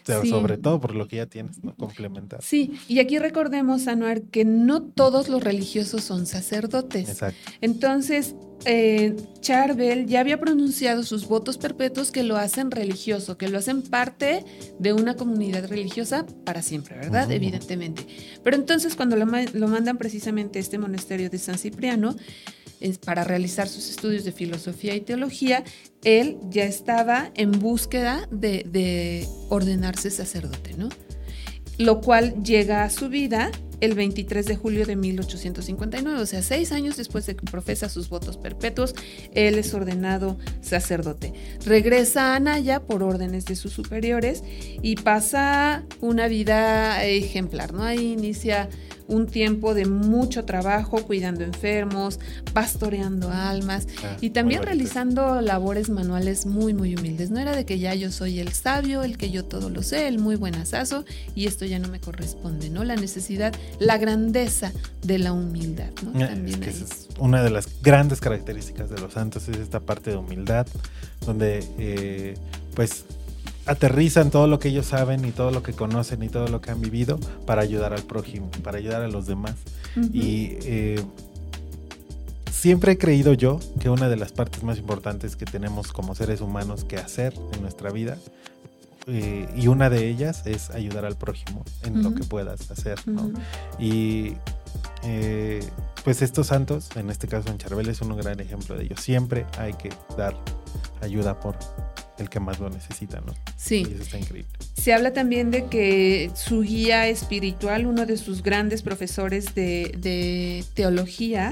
pero Sí. sobre todo por lo que ya tienes, ¿no? complementar. Sí, y aquí recordemos, Anuar, que no todos los religiosos son sacerdotes. Exacto. Entonces, eh, Charbel ya había pronunciado sus votos perpetuos que lo hacen religioso, que lo hacen parte de una comunidad religiosa para siempre, ¿verdad? Evidentemente. Pero entonces, cuando lo, lo mandan precisamente a este monasterio de San Cipriano, es para realizar sus estudios de filosofía y teología, él ya estaba en búsqueda de, de ordenarse sacerdote, ¿no? Lo cual llega a su vida el 23 de julio de 1859, o sea, seis años después de que profesa sus votos perpetuos, él es ordenado sacerdote. Regresa a Anaya por órdenes de sus superiores y pasa una vida ejemplar, ¿no? Ahí inicia un tiempo de mucho trabajo cuidando enfermos, pastoreando almas Ah, y también realizando labores manuales muy, muy humildes. No era de que ya yo soy el sabio, el que yo todo lo sé, el muy buenazazo y esto ya no me corresponde, ¿no? La necesidad, la grandeza de la humildad, ¿no? Eh, Es También que ahí. esa es una de las grandes características de los santos, es esta parte de humildad, donde eh, pues aterrizan todo lo que ellos saben y todo lo que conocen y todo lo que han vivido para ayudar al prójimo, para ayudar a los demás. Ujú. Y eh, siempre he creído yo que una de las partes más importantes que tenemos como seres humanos que hacer en nuestra vida, eh, y una de ellas es ayudar al prójimo en lo Ujú. que puedas hacer. ¿no? Ujú. Y eh, pues estos santos, en este caso en Charbel, es un gran ejemplo de ello. Siempre hay que dar ayuda por el que más lo necesita, ¿no? Sí. Y eso está increíble. Se habla también de que su guía espiritual, uno de sus grandes profesores de, de teología,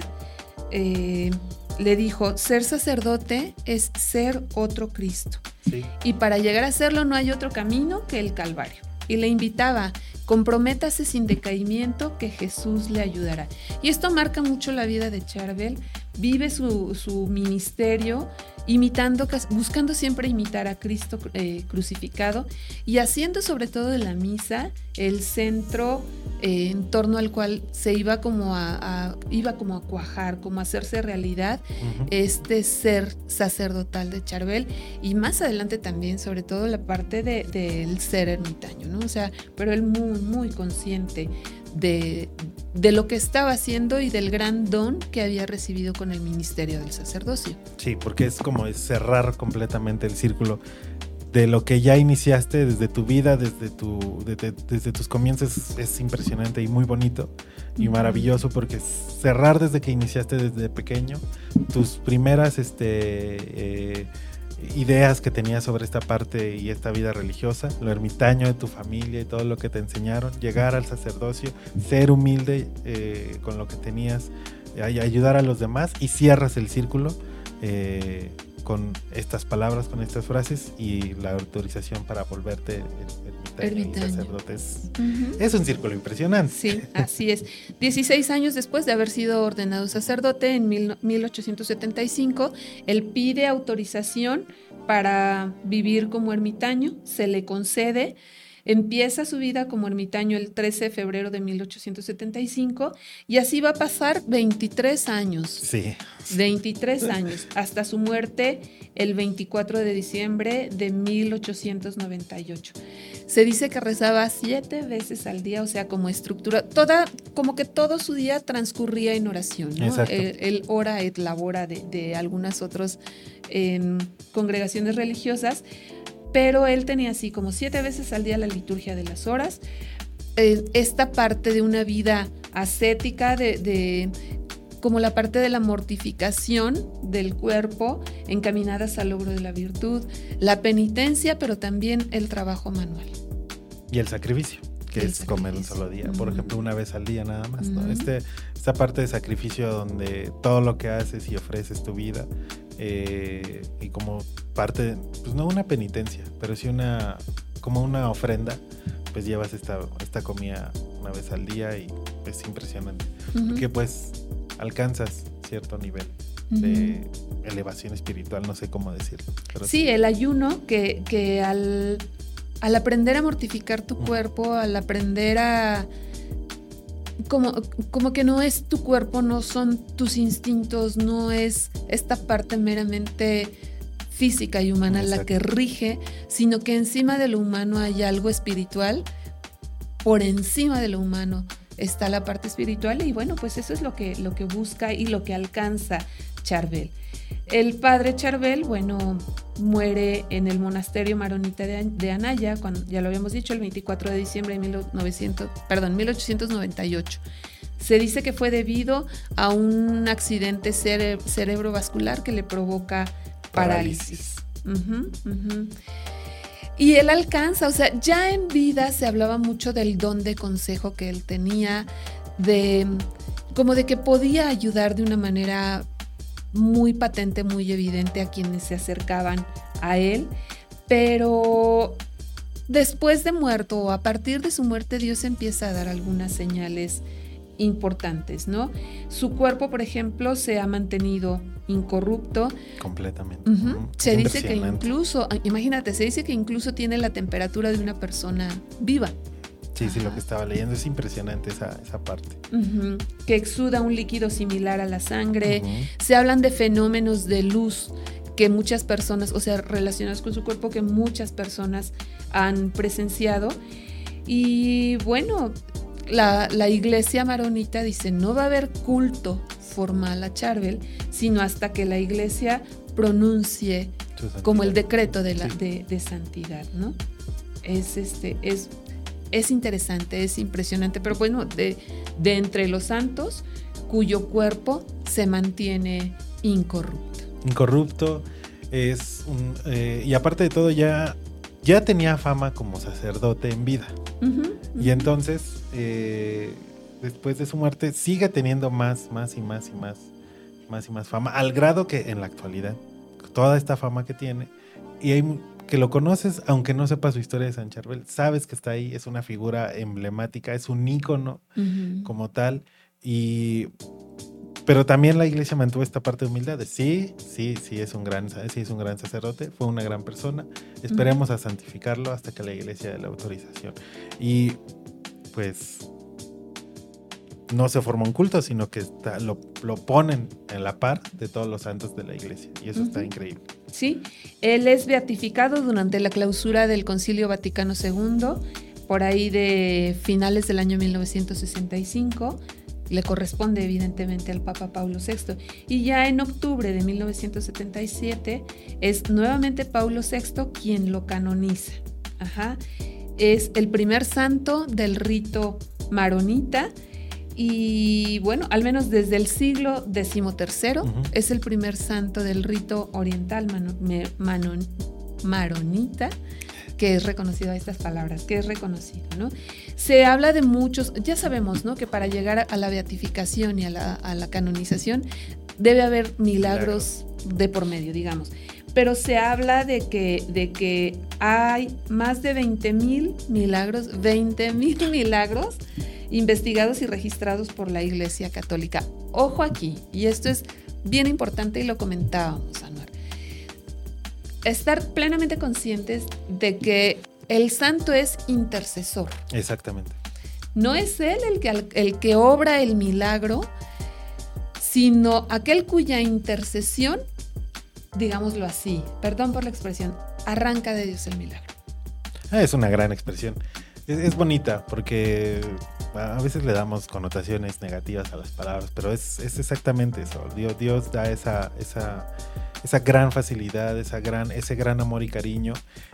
eh, le dijo, ser sacerdote es ser otro Cristo. Sí. Y para llegar a serlo no hay otro camino que el Calvario. Y le invitaba, comprométase sin decaimiento que Jesús le ayudará. Y esto marca mucho la vida de Charbel. Vive su, su ministerio imitando, buscando siempre imitar a Cristo eh, crucificado y haciendo sobre todo de la misa el centro eh, en torno al cual se iba como a, a- iba como a cuajar, como a hacerse realidad este ser sacerdotal de Charbel y más adelante también, sobre todo la parte de- del ser ermitaño, ¿no? O sea, pero él muy, muy consciente de, de lo que estaba haciendo y del gran don que había recibido con el ministerio del sacerdocio. Sí, porque es como cerrar completamente el círculo de lo que ya iniciaste desde tu vida, desde, tu, desde, desde tus comienzos, es impresionante y muy bonito y maravilloso porque cerrar desde que iniciaste desde pequeño, tus primeras este, eh, ideas que tenías sobre esta parte y esta vida religiosa, lo ermitaño de tu familia y todo lo que te enseñaron, llegar al sacerdocio, ser humilde eh, con lo que tenías, ay- ayudar a los demás y cierras el círculo eh, con estas palabras, con estas frases y la autorización para volverte er- ermitaño, Ermitaño. y. Es, un círculo impresionante. Sí, así es. (laughs) 16 años después de haber sido ordenado sacerdote en mil- 1875, él pide autorización para vivir como ermitaño, se le concede, empieza su vida como ermitaño el 13 de febrero de 1875 y así va a pasar 23 años. Sí, 23 (laughs) años, hasta su muerte el 24 de diciembre de 1898. Se dice que rezaba siete veces al día, o sea, como estructura, toda, como que todo su día transcurría en oración, ¿no? Exacto. El, el hora et labora de, de algunas otras em, congregaciones religiosas, pero él tenía así como siete veces al día la liturgia de las horas, eh, esta parte de una vida ascética, de, de como la parte de la mortificación del cuerpo encaminadas al logro de la virtud, la penitencia, pero también el trabajo manual. y el sacrificio. que El es comer un sacrificio. solo día, por Ujú. ejemplo, una vez al día nada más. Este, esta parte de sacrificio donde todo lo que haces y ofreces tu vida eh, y como parte, pues no una penitencia, pero sí una, como una ofrenda, pues llevas esta, esta comida una vez al día y es impresionante, Ujú. que pues alcanzas cierto nivel de elevación espiritual, no sé cómo decirlo. pero Sí, el ayuno que, que al, al aprender a mortificar tu cuerpo, al aprender a... Como, como que no es tu cuerpo, no son tus instintos, no es esta parte meramente física y humana la que rige, sino que encima de lo humano hay algo espiritual, por encima de lo humano está la parte espiritual y bueno, pues eso es lo que, lo que busca y lo que alcanza Charbel. El padre Charbel, bueno, muere en el monasterio maronita de, Anaya, cuando, ya lo habíamos dicho, el 24 de diciembre de 1900, perdón, 1898. Se dice que fue debido a un accidente cere- cerebrovascular que le provoca parálisis. Y él alcanza, o sea, ya en vida se hablaba mucho del don de consejo que él tenía, de como de que podía ayudar de una manera muy patente, muy evidente a quienes se acercaban a él, pero después de muerto o a partir de su muerte Dios empieza a dar algunas señales importantes, ¿no? Su cuerpo, por ejemplo, se ha mantenido incorrupto, completamente. Se dice que incluso, ah, imagínate, se dice que incluso tiene la temperatura de una persona viva, Sí, sí, lo que estaba leyendo es impresionante esa, esa parte. Que exuda un líquido similar a la sangre. Se hablan de fenómenos de luz que muchas personas, o sea, relacionados con su cuerpo, que muchas personas han presenciado. Y bueno, la, la iglesia maronita dice, no va a haber culto formal a Charbel, sino hasta que la iglesia pronuncie como el decreto de, la, Sí. de, de santidad, ¿no? Es este, es, es interesante, es impresionante, pero bueno, de, de entre los santos, cuyo cuerpo se mantiene incorrupto. Incorrupto es un... eh, y aparte de todo ya, ya tenía fama como sacerdote en vida. Y entonces, eh, después de su muerte, sigue teniendo más, más y más y más, más y más fama, al grado que en la actualidad, toda esta fama que tiene, y hay que lo conoces, aunque no sepas su historia de San Charbel, sabes que está ahí, es una figura emblemática, es un ícono como tal, y... Pero también la iglesia mantuvo esta parte de humildad de sí, sí, sí es un gran, sí es un gran sacerdote, fue una gran persona. Esperemos a santificarlo hasta que la iglesia dé la autorización. Y pues no se forma un culto, sino que está- lo, lo ponen en la par de todos los santos de la iglesia. Y eso está increíble. Sí, él es beatificado durante la clausura del Concilio Vaticano II, por ahí de finales del año 1965. Le corresponde evidentemente al Papa Paulo VI. Y ya en octubre de 1977 es nuevamente Paulo VI quien lo canoniza. Ajá. Es el primer santo del rito maronita. Y bueno, al menos desde el siglo XIII es el primer santo del rito oriental mano- me- manon- maronita que es reconocido a estas palabras, que es reconocido, ¿no? Se habla de muchos, ya sabemos, ¿no? Que para llegar a la beatificación y a la, a la canonización debe haber milagros de por medio, digamos. Pero se habla de que, de que hay más de 20 mil milagros, 20 mil (laughs) milagros investigados y registrados por la Iglesia Católica. Ojo aquí, y esto es bien importante y lo comentábamos, Anuar. Estar plenamente conscientes de que el santo es intercesor. Exactamente. No es él el que, el que obra el milagro, sino aquel cuya intercesión, digámoslo así, perdón por la expresión, arranca de Dios el milagro. Ah, es una gran expresión. Es, es bonita porque a veces le damos connotaciones negativas a las palabras, pero es, es exactamente eso. Dios, Dios da esa, esa, esa gran facilidad, esa gran, ese gran amor y cariño.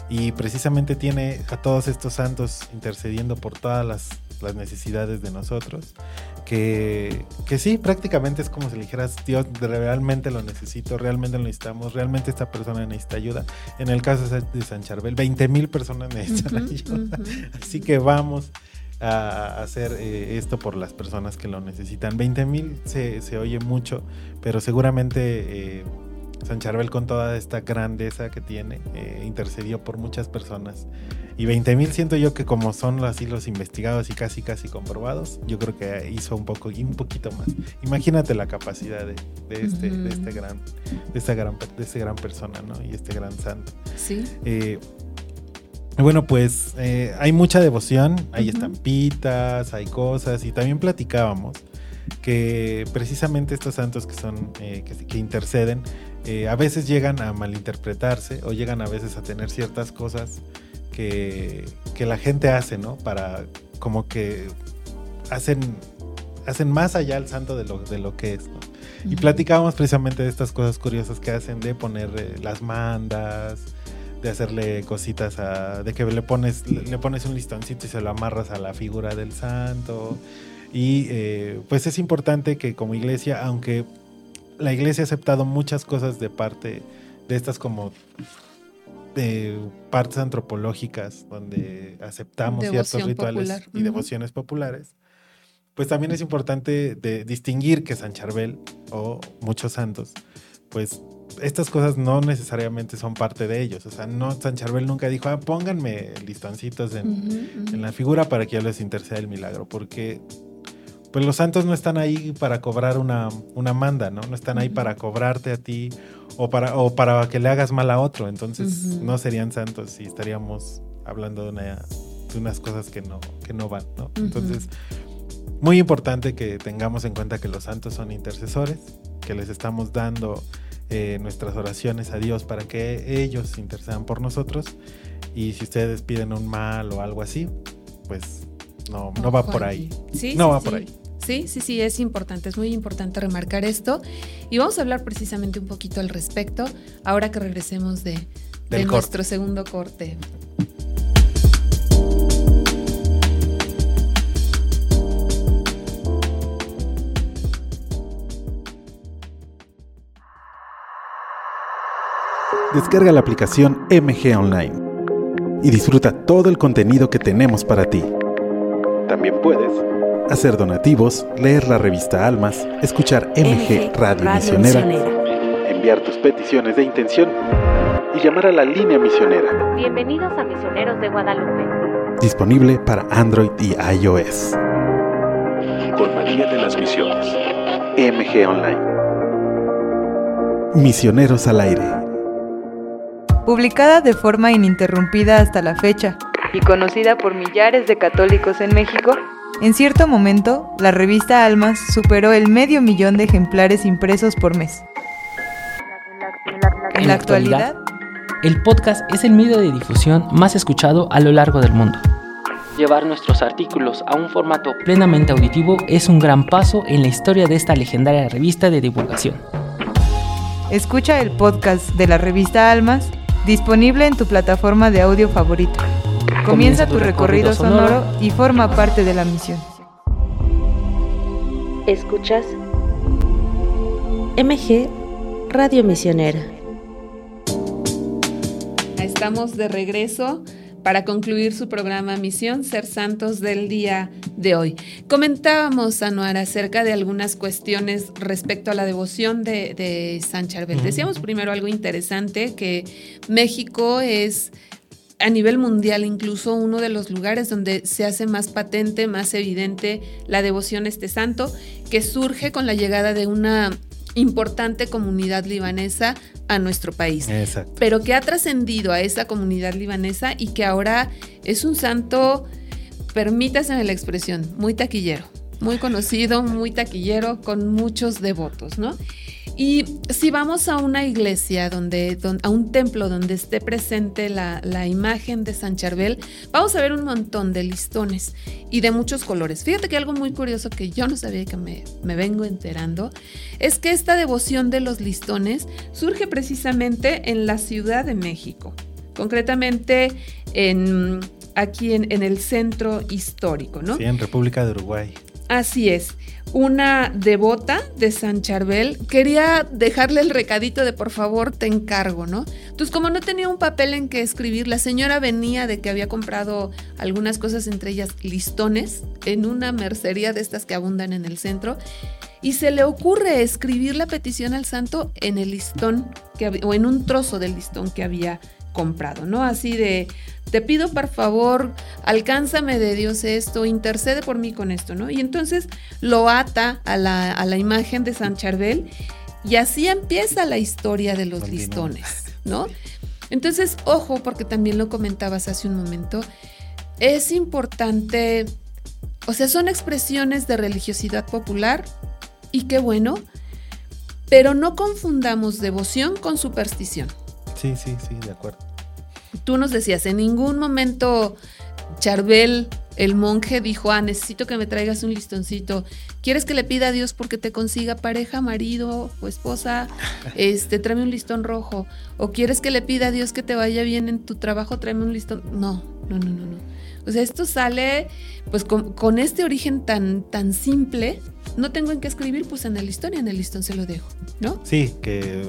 Y precisamente tiene a todos estos santos intercediendo por todas las, las necesidades de nosotros. Que, que sí, prácticamente es como si le dijeras, Dios, realmente lo necesito, realmente lo necesitamos, realmente esta persona necesita ayuda. En el caso de San Charbel, 20 mil personas necesitan Ujú, ayuda. ujú. Así que vamos. A hacer eh, esto por las personas que lo necesitan. 20 mil se, se, oye mucho, pero seguramente eh, San Charbel con toda esta grandeza que tiene eh, intercedió por muchas personas. Y 20 mil siento yo que como son así los investigados y casi casi comprobados, yo creo que hizo un poco y un poquito más. Imagínate la capacidad de, de este, de este gran, de esta gran, de este gran persona, ¿no? Y este gran santo. Sí. Bueno, pues eh, hay mucha devoción, hay estampitas, hay cosas y también platicábamos que precisamente estos santos que son eh, que, que, interceden eh, a veces llegan a malinterpretarse o llegan a veces a tener ciertas cosas que, que la gente hace, ¿no? Para como que hacen hacen más allá al santo de lo, de lo que es, ¿no? Y platicábamos precisamente de estas cosas curiosas que hacen de poner eh, las mandas, de hacerle cositas a, de que le pones, le pones un listoncito y se lo amarras a la figura del santo. Y eh, pues es importante que como iglesia, aunque la iglesia ha aceptado muchas cosas de parte de estas como de partes antropológicas, donde aceptamos Devoción ciertos rituales popular. y devociones populares, pues también es importante de distinguir que San Charbel o muchos santos, pues estas cosas no necesariamente son parte de ellos. O sea, no, San Charbel nunca dijo, ah, pónganme listoncitos en, en la figura para que yo les interceda el milagro, porque pues los santos no están ahí para cobrar una, una manda, ¿no? No están ahí para cobrarte a ti o para, o para que le hagas mal a otro, entonces no serían santos y estaríamos hablando de, una, de unas cosas que no, que no van, ¿no? Entonces, muy importante que tengamos en cuenta que los santos son intercesores, que les estamos dando eh, nuestras oraciones a Dios para que ellos intercedan por nosotros. Y si ustedes piden un mal o algo así, pues no, no va por ahí. Sí, No sí, va sí. por ahí. Sí, sí, sí, es importante, es muy importante remarcar esto. Y vamos a hablar precisamente un poquito al respecto ahora que regresemos de, de corte. nuestro segundo corte. Descarga la aplicación MG Online y disfruta todo el contenido que tenemos para ti. También puedes hacer donativos, leer la revista Almas, escuchar MG Radio Misionera, enviar tus peticiones de intención y llamar a la línea misionera, Bienvenidos a Misioneros de Guadalupe. disponible para Android y iOS. con María de las Misiones. MG Online. Misioneros al aire. Publicada de forma ininterrumpida hasta la fecha y conocida por millares de católicos en México, en cierto momento la revista Almas superó el medio millón de ejemplares impresos por mes. En la actualidad, El podcast es el medio de difusión más escuchado a lo largo del mundo. Llevar nuestros artículos a un formato plenamente auditivo es un gran paso en la historia de esta legendaria revista de divulgación. escucha el podcast de la revista Almas disponible en tu plataforma de audio favorito. Comienza tu recorrido sonoro y forma parte de la misión. Escuchas MG Radio Misionera. Estamos de regreso para concluir su programa Misión Ser Santos del día de hoy. Comentábamos, Anuar, acerca de algunas cuestiones respecto a la devoción de, de San Charbel. Decíamos primero algo interesante, que México es a nivel mundial incluso uno de los lugares donde se hace más patente, más evidente la devoción a este santo, que surge con la llegada de una importante comunidad libanesa a nuestro país Exacto. pero que ha trascendido a esa comunidad libanesa y que ahora es un santo, permítaseme la expresión, muy taquillero, muy conocido, muy taquillero, con muchos devotos, ¿no? Y si vamos a una iglesia, donde, don- a un templo donde esté presente la, la imagen de San Charbel, vamos a ver un montón de listones y de muchos colores. Fíjate que algo muy curioso que yo no sabía y que me, me vengo enterando es que esta devoción de los listones surge precisamente en la Ciudad de México, concretamente en, aquí en, en el centro histórico, ¿no? Sí, en República de Uruguay. Así es una devota de San Charbel quería dejarle el recadito de por favor te encargo, ¿no? Entonces como no tenía un papel en que escribir, la señora venía de que había comprado algunas cosas, entre ellas listones, en una mercería de estas que abundan en el centro, y se le ocurre escribir la petición al santo en el listón o en un trozo del listón que había comprado, ¿no? Así de, te pido por favor, alcánzame de Dios esto, intercede por mí con esto, ¿no? Y entonces lo ata a la, imagen de San Charbel y así empieza la historia de los listones, ¿no? Entonces, ojo, porque también lo comentabas hace un momento, es importante, o sea, son expresiones de religiosidad popular y qué bueno, pero no confundamos devoción con superstición. Sí, sí, sí, de acuerdo. Tú nos decías, en ningún momento Charbel, el monje, dijo, ah, necesito que me traigas un listoncito. ¿Quieres que le pida a Dios porque te consiga pareja, marido o esposa? Este, tráeme un listón rojo. ¿O quieres que le pida a Dios que te vaya bien en tu trabajo? Tráeme un listón. No, no, no, no, no. O sea, esto sale pues con, con este origen tan, tan simple. No tengo en qué escribir, pues en el listón y en el listón se lo dejo, ¿no? Sí, que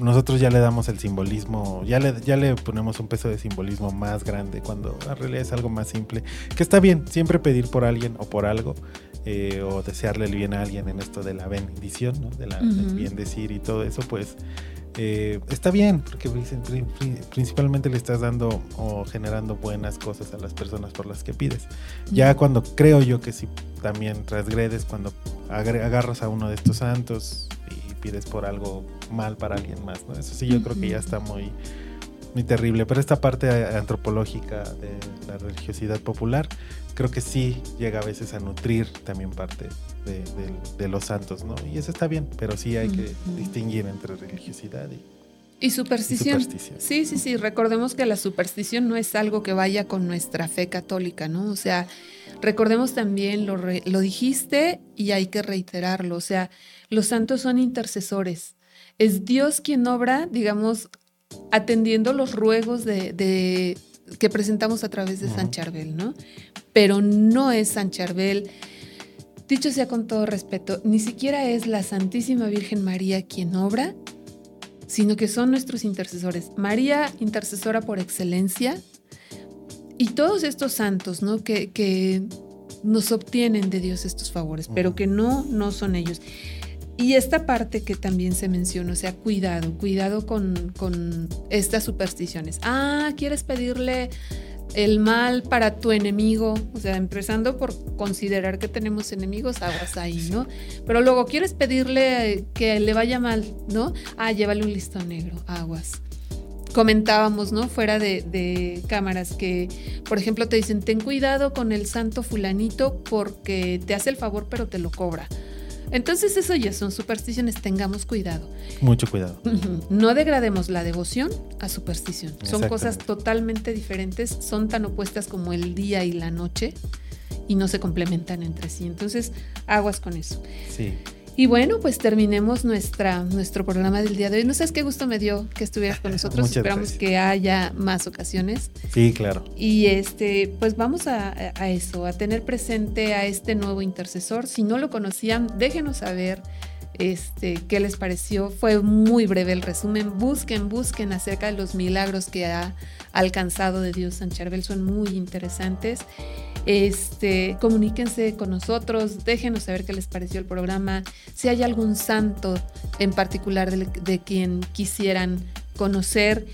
nosotros ya le damos el simbolismo, ya le, ya le ponemos un peso de simbolismo más grande cuando en realidad es algo más simple. Que está bien, siempre pedir por alguien o por algo, eh, o desearle el bien a alguien en esto de la bendición, ¿no? de la, del bien decir y todo eso, pues eh, está bien, porque principalmente le estás dando o generando buenas cosas a las personas por las que pides. Ya cuando creo yo que si también transgredes, cuando agarras a uno de estos santos y pides por algo mal para alguien más, ¿no? Eso sí yo creo que ya está muy, muy terrible. Pero esta parte antropológica de la religiosidad popular, creo que sí llega a veces a nutrir también parte de, los santos, ¿no? Y eso está bien, pero sí hay que distinguir entre religiosidad y, y superstición. Sí, sí, sí. Recordemos que la superstición no es algo que vaya con nuestra fe católica, ¿no? O sea, recordemos también, lo, lo dijiste y hay que reiterarlo, o sea, los santos son intercesores es Dios quien obra, digamos, atendiendo los ruegos de, que presentamos a través de San Charbel, ¿no? Pero no es San Charbel. Dicho sea con todo respeto, ni siquiera es la Santísima Virgen María quien obra, sino que son nuestros intercesores. María, intercesora por excelencia, y todos estos santos, ¿no? Que, que nos obtienen de Dios estos favores, pero que no, no son ellos. Y esta parte que también se menciona, o sea, cuidado, cuidado con, estas supersticiones. Ah, ¿quieres pedirle el mal para tu enemigo? O sea, empezando por considerar que tenemos enemigos, aguas ahí, ¿no? Pero luego, ¿quieres pedirle que le vaya mal, no? Ah, llévale un listón negro, aguas comentábamos, ¿no? Fuera de, cámaras, que, por ejemplo, te dicen, ten cuidado con el santo fulanito porque te hace el favor pero te lo cobra. Entonces eso ya son supersticiones, tengamos cuidado. Mucho cuidado. No degrademos la devoción a superstición. Son cosas totalmente diferentes, son tan opuestas como el día y la noche y no se complementan entre sí. Entonces, aguas con eso. Sí. Y bueno, pues terminemos nuestra, nuestro programa del día de hoy. No sabes qué gusto me dio que estuvieras con nosotros. Esperamos que haya más ocasiones. Sí, claro. Y este, pues vamos a, a, eso, a tener presente a este nuevo intercesor. Si no lo conocían, déjenos saber este, qué les pareció. Fue muy breve el resumen. Busquen, busquen acerca de los milagros que ha alcanzado de Dios San Charbel. Son muy interesantes. Este, comuníquense con nosotros, déjenos saber qué les pareció el programa, si hay algún santo en particular de, quien quisieran conocer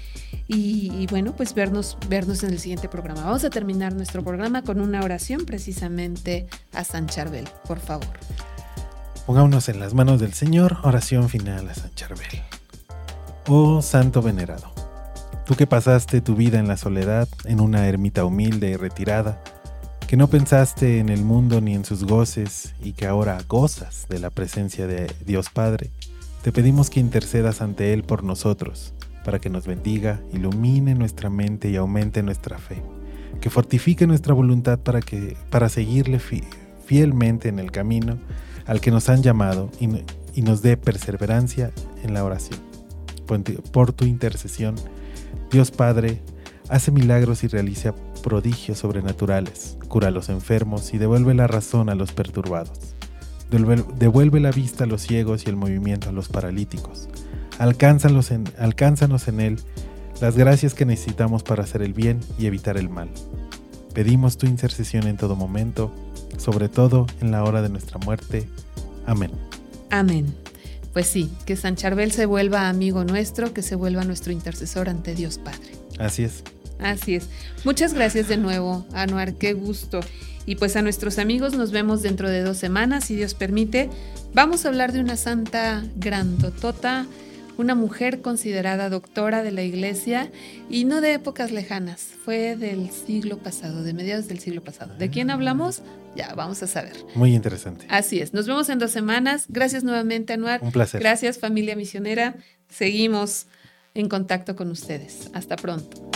y, bueno, pues vernos, vernos en el siguiente programa. Vamos a terminar nuestro programa con una oración precisamente a San Charbel, por favor. Pongámonos en las manos del Señor, oración final a San Charbel. Oh Santo Venerado, tú que pasaste tu vida en la soledad, en una ermita humilde y retirada, que no pensaste en el mundo ni en sus goces y que ahora gozas de la presencia de Dios Padre, te pedimos que intercedas ante Él por nosotros, para que nos bendiga, ilumine nuestra mente y aumente nuestra fe, que fortifique nuestra voluntad para, que, para seguirle fielmente en el camino al que nos han llamado y, nos dé perseverancia en la oración. Por tu intercesión, Dios Padre, Hace milagros y realiza prodigios sobrenaturales, cura a los enfermos y devuelve la razón a los perturbados. Devuelve, la vista a los ciegos y el movimiento a los paralíticos. Alcánzanos en, en Él las gracias que necesitamos para hacer el bien y evitar el mal. Pedimos tu intercesión en todo momento, sobre todo en la hora de nuestra muerte. Amén. Amén. Pues sí, que San Charbel se vuelva amigo nuestro, que se vuelva nuestro intercesor ante Dios Padre. Así es. Así es. Muchas gracias de nuevo, Anuar, qué gusto. Y pues a nuestros amigos nos vemos dentro de dos semanas, si Dios permite. Vamos a hablar de una santa grandotota una mujer considerada doctora de la iglesia y no de épocas lejanas, fue del siglo pasado, de mediados del siglo pasado. ¿De quién hablamos? Ya, vamos a saber. Muy interesante. Así es. Nos vemos en dos semanas. Gracias nuevamente, Anuar. Un placer. Gracias, familia misionera. Seguimos en contacto con ustedes. Hasta pronto.